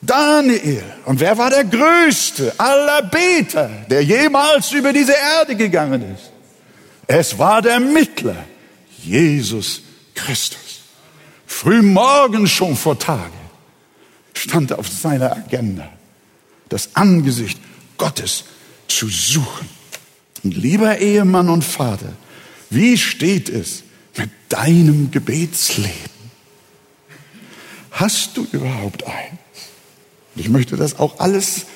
Daniel. Und wer war der größte aller Beter, der jemals über diese Erde gegangen ist? Es war der Mittler, Jesus Christus. Frühmorgen schon vor Tage stand auf seiner Agenda, das Angesicht Gottes zu suchen. Und lieber Ehemann und Vater, wie steht es mit deinem Gebetsleben? Hast du überhaupt eins? ich möchte das auch alles,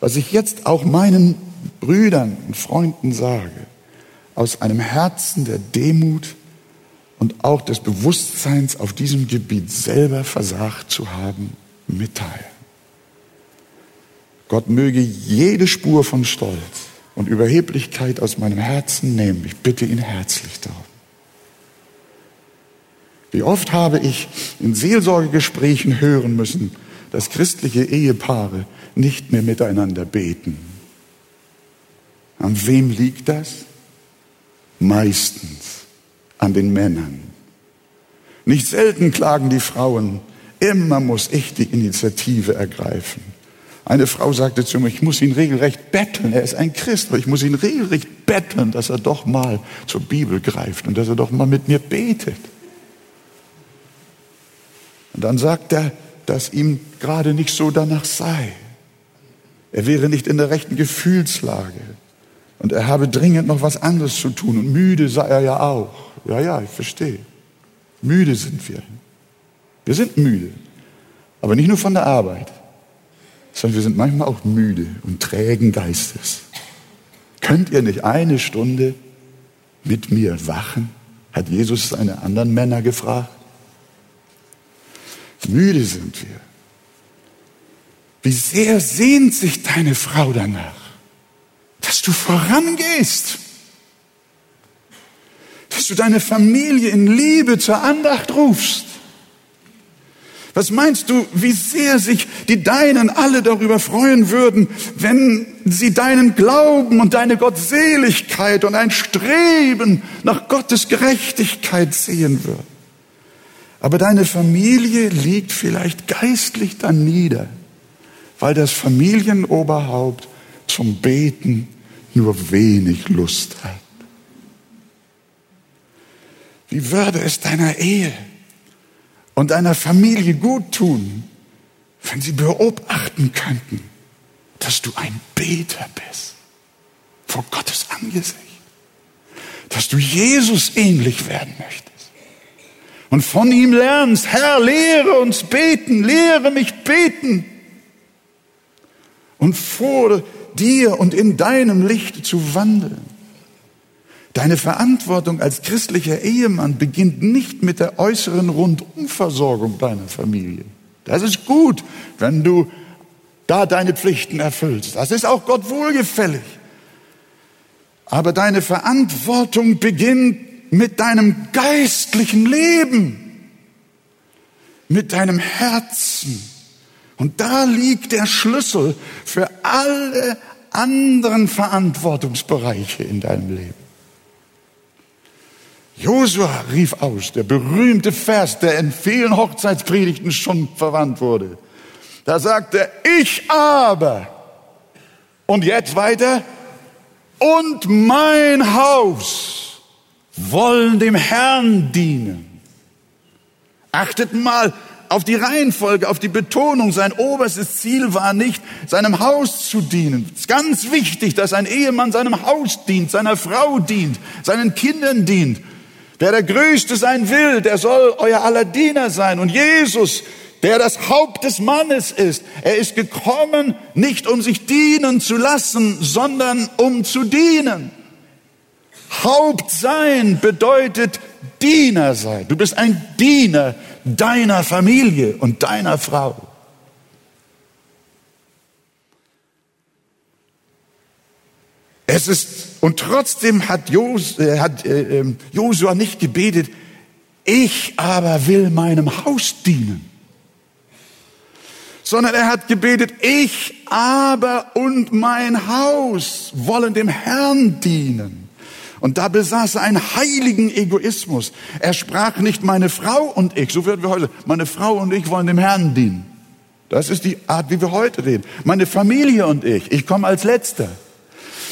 was ich jetzt auch meinen Brüdern und Freunden sage, aus einem Herzen der Demut und auch des Bewusstseins auf diesem Gebiet selber versagt zu haben mitteilen. Gott möge jede Spur von Stolz und Überheblichkeit aus meinem Herzen nehmen. Ich bitte ihn herzlich darum. Wie oft habe ich in Seelsorgegesprächen hören müssen, dass christliche Ehepaare nicht mehr miteinander beten. An wem liegt das? Meistens an den Männern. Nicht selten klagen die Frauen, Immer muss ich die Initiative ergreifen. Eine Frau sagte zu mir, ich muss ihn regelrecht betteln. Er ist ein Christ, aber ich muss ihn regelrecht betteln, dass er doch mal zur Bibel greift und dass er doch mal mit mir betet. Und dann sagt er, dass ihm gerade nicht so danach sei. Er wäre nicht in der rechten Gefühlslage. Und er habe dringend noch was anderes zu tun. Und müde sei er ja auch. Ja, ja, ich verstehe. Müde sind wir. Wir sind müde. Aber nicht nur von der Arbeit, sondern wir sind manchmal auch müde und trägen Geistes. Könnt ihr nicht eine Stunde mit mir wachen? Hat Jesus seine anderen Männer gefragt. Müde sind wir. Wie sehr sehnt sich deine Frau danach, dass du vorangehst, dass du deine Familie in Liebe zur Andacht rufst, was meinst du, wie sehr sich die Deinen alle darüber freuen würden, wenn sie deinen Glauben und deine Gottseligkeit und ein Streben nach Gottes Gerechtigkeit sehen würden? Aber deine Familie liegt vielleicht geistlich dann nieder weil das Familienoberhaupt zum Beten nur wenig Lust hat. Wie würde es deiner Ehe und deiner Familie gut tun, wenn sie beobachten könnten, dass du ein Beter bist vor Gottes Angesicht, dass du Jesus ähnlich werden möchtest und von ihm lernst, Herr, lehre uns beten, lehre mich beten und vor dir und in deinem Licht zu wandeln. Deine Verantwortung als christlicher Ehemann beginnt nicht mit der äußeren Rundumversorgung deiner Familie. Das ist gut, wenn du da deine Pflichten erfüllst. Das ist auch Gott wohlgefällig. Aber deine Verantwortung beginnt mit deinem geistlichen Leben, mit deinem Herzen. Und da liegt der Schlüssel für alle anderen Verantwortungsbereiche in deinem Leben. Josua rief aus, der berühmte Vers, der in vielen Hochzeitspredigten schon verwandt wurde. Da sagte er, ich aber, und jetzt weiter, und mein Haus wollen dem Herrn dienen. Achtet mal auf die Reihenfolge, auf die Betonung. Sein oberstes Ziel war nicht, seinem Haus zu dienen. Es ist ganz wichtig, dass ein Ehemann seinem Haus dient, seiner Frau dient, seinen Kindern dient. Wer der Größte sein will, der soll euer aller Diener sein. Und Jesus, der das Haupt des Mannes ist, er ist gekommen, nicht um sich dienen zu lassen, sondern um zu dienen. Haupt sein bedeutet Diener sein. Du bist ein Diener deiner Familie und deiner Frau. Es ist, und trotzdem hat, äh, äh, ähm, Josua nicht gebetet, ich aber will meinem Haus dienen. Sondern er hat gebetet, ich aber und mein Haus wollen dem Herrn dienen. Und da besaß er einen heiligen Egoismus. Er sprach nicht meine Frau und ich, so würden wir heute, meine Frau und ich wollen dem Herrn dienen. Das ist die Art, wie wir heute reden. Meine Familie und ich, ich komme als Letzter.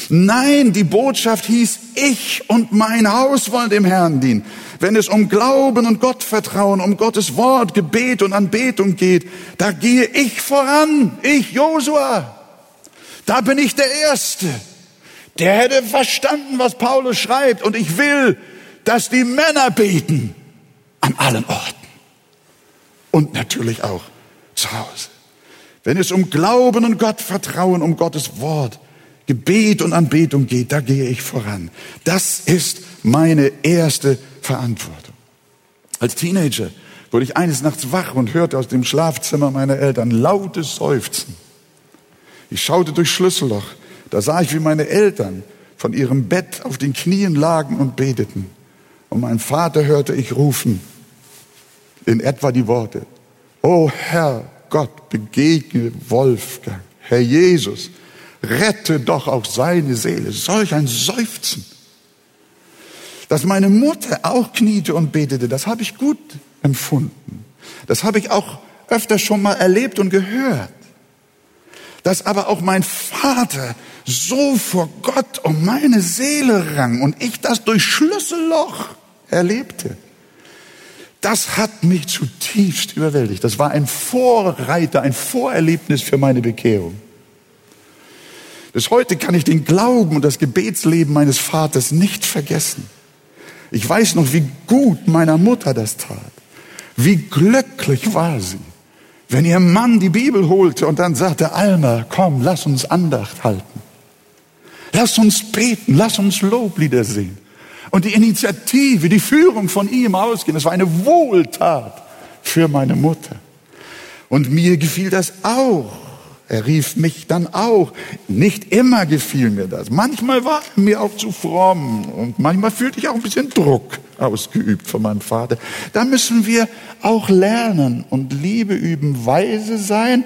Nein, die Botschaft hieß, ich und mein Haus wollen dem Herrn dienen. Wenn es um Glauben und Gottvertrauen, um Gottes Wort, Gebet und Anbetung geht, da gehe ich voran, ich Josua. Da bin ich der Erste. Der hätte verstanden, was Paulus schreibt. Und ich will, dass die Männer beten an allen Orten. Und natürlich auch zu Hause. Wenn es um Glauben und Gottvertrauen, um Gottes Wort, Gebet und Anbetung geht, da gehe ich voran. Das ist meine erste Verantwortung. Als Teenager wurde ich eines Nachts wach und hörte aus dem Schlafzimmer meiner Eltern lautes Seufzen. Ich schaute durch Schlüsselloch. Da sah ich, wie meine Eltern von ihrem Bett auf den Knien lagen und beteten. Und mein Vater hörte ich rufen, in etwa die Worte, O Herr Gott, begegne Wolfgang, Herr Jesus, rette doch auch seine Seele. Solch ein Seufzen. Dass meine Mutter auch kniete und betete, das habe ich gut empfunden. Das habe ich auch öfter schon mal erlebt und gehört. Dass aber auch mein Vater so vor Gott um meine Seele rang und ich das durch Schlüsselloch erlebte. Das hat mich zutiefst überwältigt. Das war ein Vorreiter, ein Vorerlebnis für meine Bekehrung. Bis heute kann ich den Glauben und das Gebetsleben meines Vaters nicht vergessen. Ich weiß noch, wie gut meiner Mutter das tat. Wie glücklich war sie, wenn ihr Mann die Bibel holte und dann sagte, Alma, komm, lass uns Andacht halten. Lass uns beten, lass uns Loblieder singen. Und die Initiative, die Führung von ihm ausgehen, das war eine Wohltat für meine Mutter. Und mir gefiel das auch. Er rief mich dann auch. Nicht immer gefiel mir das. Manchmal war er mir auch zu fromm und manchmal fühlte ich auch ein bisschen Druck ausgeübt von meinem Vater. Da müssen wir auch lernen und Liebe üben, weise sein.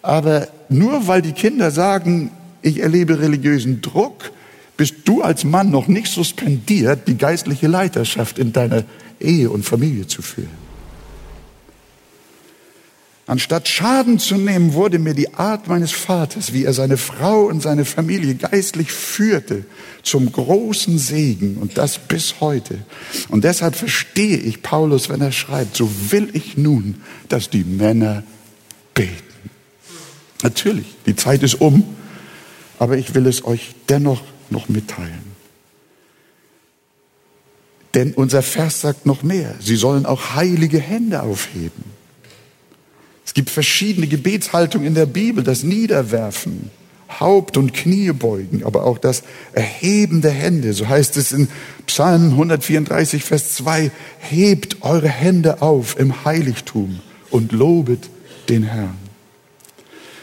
Aber nur weil die Kinder sagen, ich erlebe religiösen Druck, bist du als Mann noch nicht suspendiert, die geistliche Leiterschaft in deiner Ehe und Familie zu führen. Anstatt Schaden zu nehmen, wurde mir die Art meines Vaters, wie er seine Frau und seine Familie geistlich führte, zum großen Segen und das bis heute. Und deshalb verstehe ich Paulus, wenn er schreibt, so will ich nun, dass die Männer beten. Natürlich, die Zeit ist um, aber ich will es euch dennoch noch mitteilen. Denn unser Vers sagt noch mehr. Sie sollen auch heilige Hände aufheben. Es gibt verschiedene Gebetshaltungen in der Bibel, das Niederwerfen, Haupt- und Kniebeugen, aber auch das Erheben der Hände. So heißt es in Psalm 134, Vers 2, hebt eure Hände auf im Heiligtum und lobet den Herrn.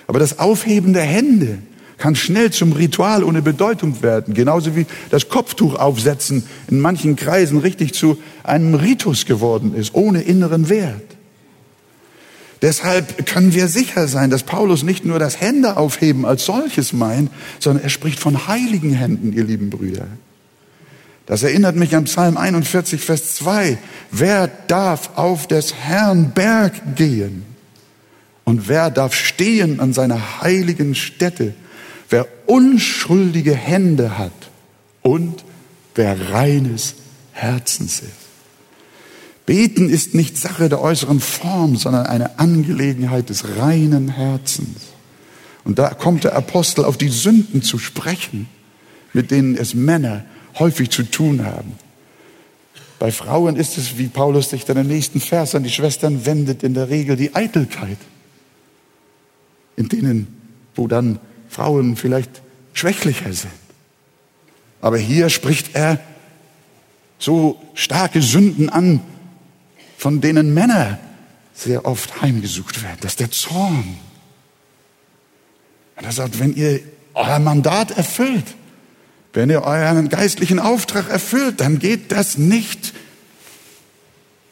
Aber das Aufheben der Hände kann schnell zum Ritual ohne Bedeutung werden, genauso wie das Kopftuch aufsetzen in manchen Kreisen richtig zu einem Ritus geworden ist, ohne inneren Wert. Deshalb können wir sicher sein, dass Paulus nicht nur das Hände aufheben als solches meint, sondern er spricht von heiligen Händen, ihr lieben Brüder. Das erinnert mich an Psalm 41, Vers 2. Wer darf auf des Herrn Berg gehen? Und wer darf stehen an seiner heiligen Stätte? Wer unschuldige Hände hat und wer reines Herzens ist. Beten ist nicht Sache der äußeren Form, sondern eine Angelegenheit des reinen Herzens. Und da kommt der Apostel auf die Sünden zu sprechen, mit denen es Männer häufig zu tun haben. Bei Frauen ist es, wie Paulus sich dann im nächsten Vers an die Schwestern wendet, in der Regel die Eitelkeit, in denen, wo dann Frauen vielleicht schwächlicher sind. Aber hier spricht er so starke Sünden an, von denen Männer sehr oft heimgesucht werden. Das ist der Zorn. Und er sagt, wenn ihr euer Mandat erfüllt, wenn ihr euren geistlichen Auftrag erfüllt, dann geht das nicht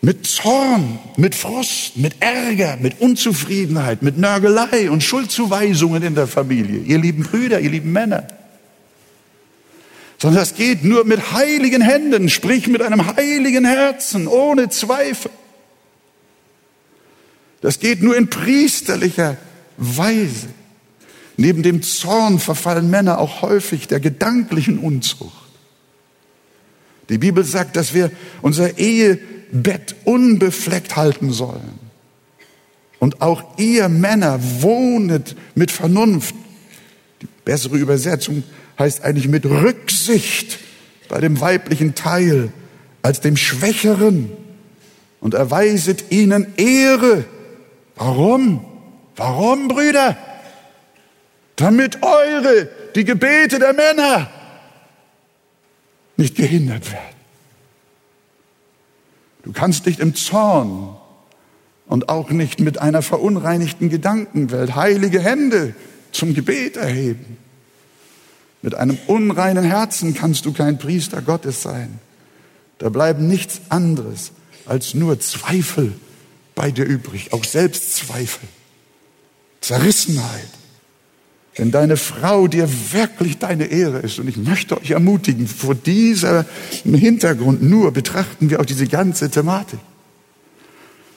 mit Zorn, mit Frust, mit Ärger, mit Unzufriedenheit, mit Nörgelei und Schuldzuweisungen in der Familie. Ihr lieben Brüder, ihr lieben Männer sondern das geht nur mit heiligen Händen, sprich mit einem heiligen Herzen, ohne Zweifel. Das geht nur in priesterlicher Weise. Neben dem Zorn verfallen Männer auch häufig der gedanklichen Unzucht. Die Bibel sagt, dass wir unser Ehebett unbefleckt halten sollen. Und auch ihr Männer wohnet mit Vernunft. Die bessere Übersetzung heißt eigentlich mit Rücksicht bei dem weiblichen Teil als dem Schwächeren und erweiset ihnen Ehre. Warum? Warum, Brüder? Damit eure, die Gebete der Männer, nicht gehindert werden. Du kannst nicht im Zorn und auch nicht mit einer verunreinigten Gedankenwelt heilige Hände zum Gebet erheben. Mit einem unreinen Herzen kannst du kein Priester Gottes sein. Da bleiben nichts anderes als nur Zweifel bei dir übrig, auch Selbstzweifel, Zerrissenheit. Wenn deine Frau dir wirklich deine Ehre ist, und ich möchte euch ermutigen, vor diesem Hintergrund nur betrachten wir auch diese ganze Thematik.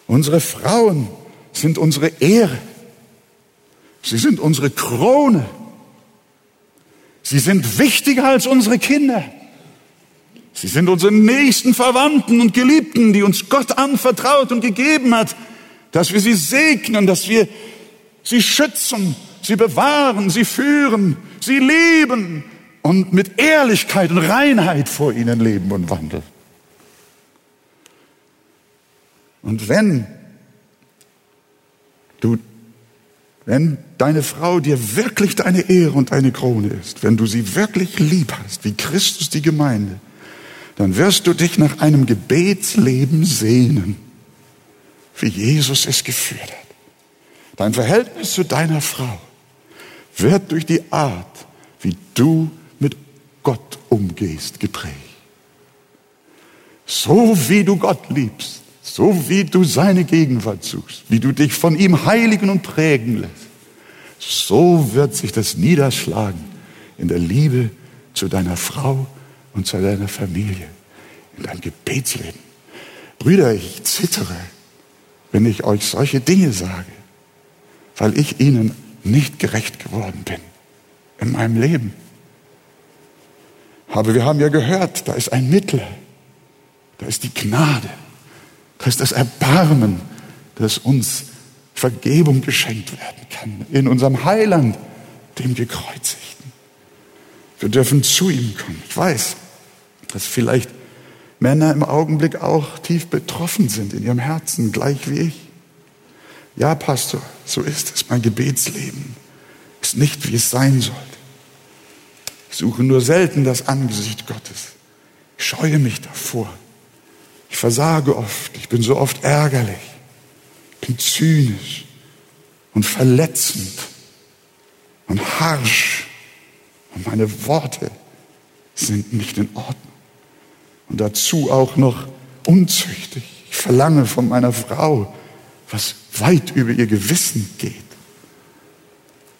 Unsere Frauen sind unsere Ehre. Sie sind unsere Krone. Sie sind wichtiger als unsere Kinder. Sie sind unsere nächsten Verwandten und Geliebten, die uns Gott anvertraut und gegeben hat, dass wir sie segnen, dass wir sie schützen, sie bewahren, sie führen, sie lieben und mit Ehrlichkeit und Reinheit vor ihnen leben und wandeln. Und wenn du wenn deine Frau dir wirklich deine Ehre und deine Krone ist, wenn du sie wirklich lieb hast, wie Christus die Gemeinde, dann wirst du dich nach einem Gebetsleben sehnen, wie Jesus es geführt hat. Dein Verhältnis zu deiner Frau wird durch die Art, wie du mit Gott umgehst, geprägt. So wie du Gott liebst, so wie du seine Gegenwart suchst, wie du dich von ihm heiligen und prägen lässt, so wird sich das niederschlagen in der Liebe zu deiner Frau und zu deiner Familie, in deinem Gebetsleben. Brüder, ich zittere, wenn ich euch solche Dinge sage. weil ich ihnen nicht gerecht geworden bin in meinem Leben. Aber wir haben ja gehört, da ist ein Mittler, da ist die Gnade, da ist das Erbarmen, das uns Vergebung geschenkt werden kann in unserem Heiland, dem Gekreuzigten. Wir dürfen zu ihm kommen. Ich weiß, dass vielleicht Männer im Augenblick auch tief betroffen sind in ihrem Herzen, gleich wie ich. Ja, Pastor, so ist es. Mein Gebetsleben ist nicht, wie es sein sollte. Ich suche nur selten das Angesicht Gottes. Ich scheue mich davor. Ich versage oft. Ich bin so oft ärgerlich. Ich bin zynisch und verletzend und harsch. Und meine Worte sind nicht in Ordnung. Und dazu auch noch unzüchtig. Ich verlange von meiner Frau, was weit über ihr Gewissen geht.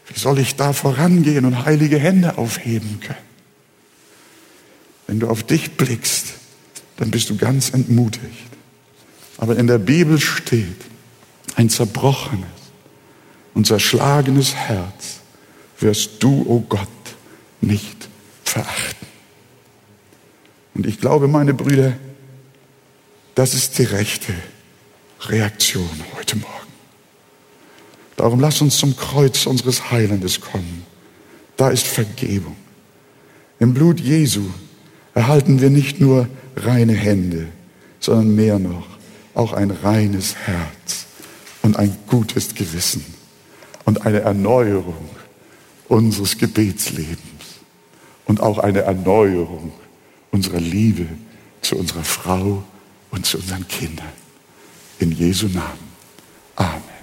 Wie soll ich da vorangehen und heilige Hände aufheben können? Wenn du auf dich blickst, dann bist du ganz entmutigt. Aber in der Bibel steht, ein zerbrochenes und zerschlagenes Herz wirst du, o oh Gott, nicht verachten. Und ich glaube, meine Brüder, das ist die rechte Reaktion heute Morgen. Darum lass uns zum Kreuz unseres Heilandes kommen. Da ist Vergebung. Im Blut Jesu erhalten wir nicht nur reine Hände, sondern mehr noch, auch ein reines Herz und ein gutes Gewissen und eine Erneuerung unseres Gebetslebens und auch eine Erneuerung unserer Liebe zu unserer Frau und zu unseren Kindern. In Jesu Namen. Amen.